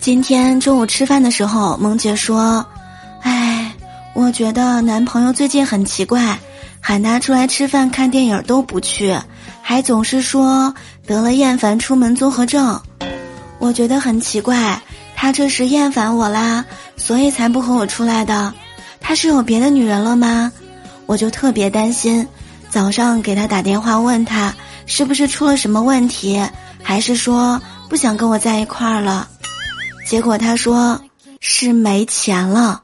今天中午吃饭的时候，萌姐说：“哎，我觉得男朋友最近很奇怪，喊他出来吃饭、看电影都不去，还总是说得了厌烦出门综合症。我觉得很奇怪，他这是厌烦我啦，所以才不和我出来的。他是有别的女人了吗？我就特别担心。早上给他打电话问他是不是出了什么问题，还是说不想跟我在一块儿了。”结果他说是没钱了。